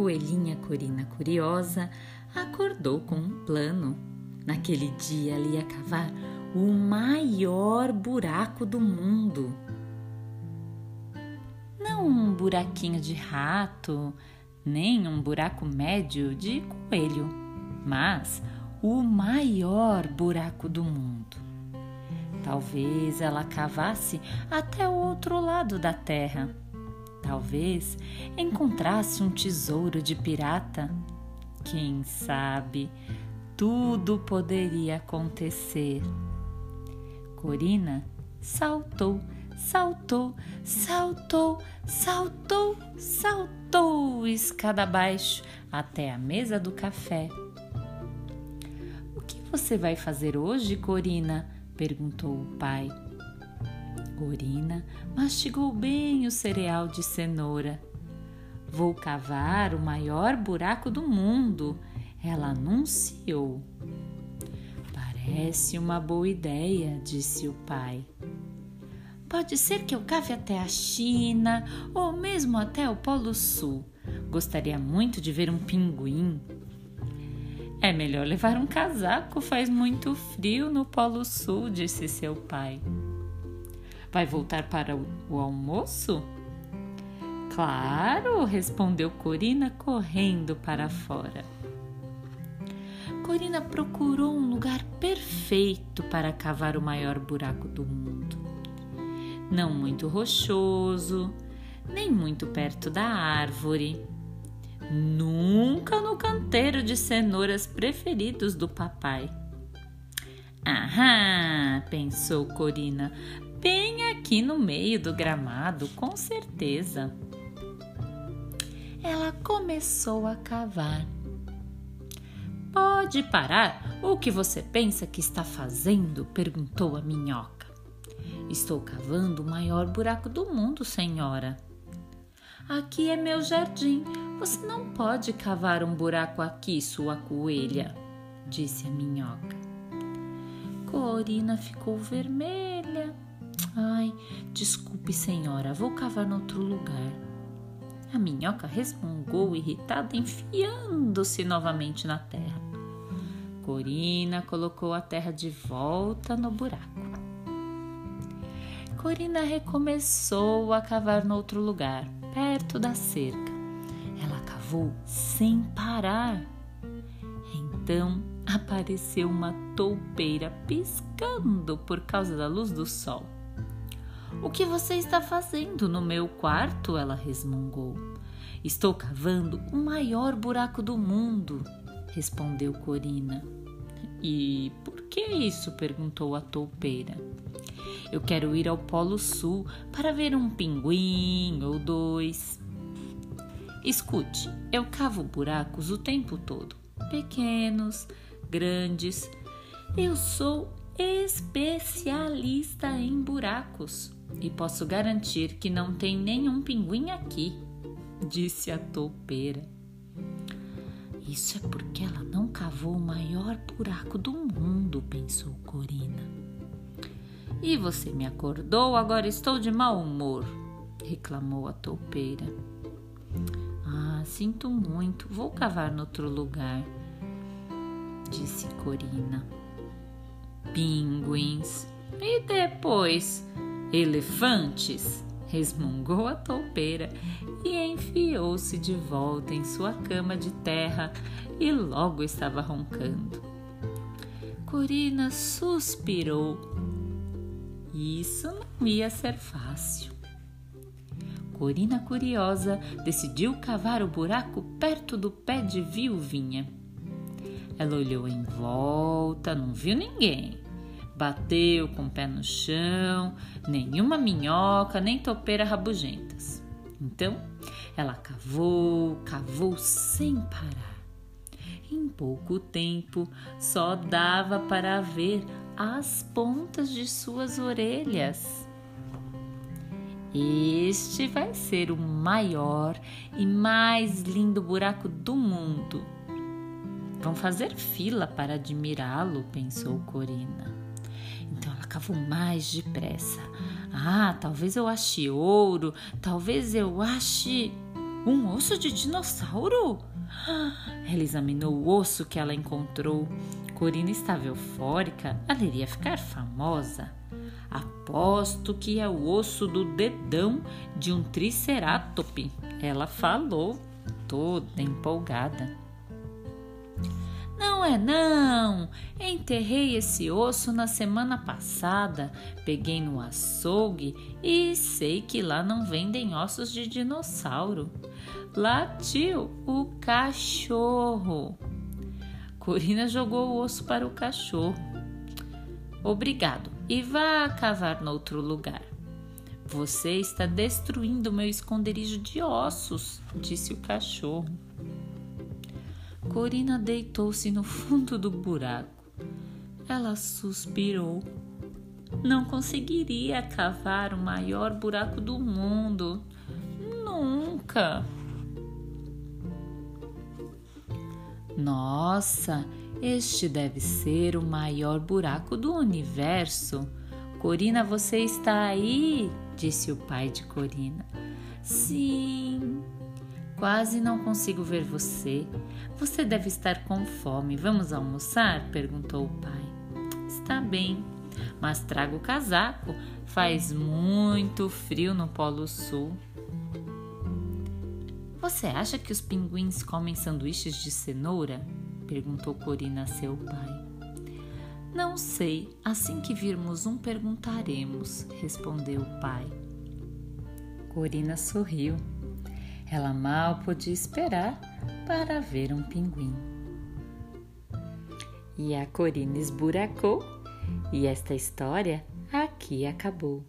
coelhinha Corina curiosa acordou com um plano. Naquele dia ela ia cavar o maior buraco do mundo. Não um buraquinho de rato, nem um buraco médio de coelho, mas o maior buraco do mundo. Talvez ela cavasse até o outro lado da terra. Talvez encontrasse um tesouro de pirata. Quem sabe tudo poderia acontecer. Corina saltou, saltou, saltou, saltou, saltou escada abaixo até a mesa do café. O que você vai fazer hoje, Corina? perguntou o pai. Corina mastigou bem o cereal de cenoura. Vou cavar o maior buraco do mundo, ela anunciou. Parece uma boa ideia, disse o pai. Pode ser que eu cave até a China ou mesmo até o Polo Sul. Gostaria muito de ver um pinguim. É melhor levar um casaco, faz muito frio no Polo Sul, disse seu pai. Vai voltar para o almoço? Claro, respondeu Corina, correndo para fora. Corina procurou um lugar perfeito para cavar o maior buraco do mundo. Não muito rochoso, nem muito perto da árvore nunca no canteiro de cenouras preferidos do papai. Aham, pensou Corina, bem aqui no meio do gramado, com certeza. Ela começou a cavar. Pode parar? O que você pensa que está fazendo? perguntou a minhoca. Estou cavando o maior buraco do mundo, senhora. Aqui é meu jardim. Você não pode cavar um buraco aqui, sua coelha, disse a minhoca. Corina ficou vermelha. Ai, desculpe, senhora, vou cavar no outro lugar. A minhoca resmungou irritada, enfiando-se novamente na terra. Corina colocou a terra de volta no buraco. Corina recomeçou a cavar no outro lugar perto da cerca. Ela cavou sem parar. Então apareceu uma toupeira piscando por causa da luz do sol. O que você está fazendo no meu quarto? Ela resmungou. Estou cavando o maior buraco do mundo, respondeu Corina. E por que isso? perguntou a toupeira. Eu quero ir ao Polo Sul para ver um pinguim ou dois. Escute, eu cavo buracos o tempo todo, pequenos, grandes. Eu sou especialista em buracos e posso garantir que não tem nenhum pinguim aqui, disse a toupeira. Isso é porque ela não cavou o maior buraco do mundo, pensou Corina. E você me acordou, agora estou de mau humor, reclamou a toupeira. Ah, sinto muito, vou cavar no outro lugar, disse Corina. Pinguins. E depois? Elefantes? resmungou a toupeira e enfiou-se de volta em sua cama de terra e logo estava roncando. Corina suspirou isso não ia ser fácil. Corina Curiosa decidiu cavar o buraco perto do pé de viuvinha. Ela olhou em volta, não viu ninguém. Bateu com o pé no chão, nenhuma minhoca, nem topeira rabugentas. Então, ela cavou, cavou sem parar. Em pouco tempo, só dava para ver as pontas de suas orelhas. Este vai ser o maior e mais lindo buraco do mundo. Vão fazer fila para admirá-lo, pensou Corina. Então ela cavou mais depressa. Ah, talvez eu ache ouro, talvez eu ache. Um osso de dinossauro? Ela examinou o osso que ela encontrou. Corina estava eufórica, ela iria ficar famosa. Aposto que é o osso do dedão de um tricerátope, ela falou, toda empolgada. Não é não. Enterrei esse osso na semana passada. Peguei no açougue e sei que lá não vendem ossos de dinossauro. Latiu o cachorro. Corina jogou o osso para o cachorro. Obrigado. E vá cavar noutro lugar. Você está destruindo meu esconderijo de ossos, disse o cachorro. Corina deitou-se no fundo do buraco. Ela suspirou. Não conseguiria cavar o maior buraco do mundo. Nunca. Nossa, este deve ser o maior buraco do universo. Corina, você está aí? disse o pai de Corina. Sim, Quase não consigo ver você. Você deve estar com fome. Vamos almoçar? perguntou o pai. Está bem, mas traga o casaco. Faz muito frio no Polo Sul. Você acha que os pinguins comem sanduíches de cenoura? perguntou Corina a seu pai. Não sei, assim que virmos um perguntaremos, respondeu o pai. Corina sorriu. Ela mal podia esperar para ver um pinguim. E a Corina esburacou, e esta história aqui acabou.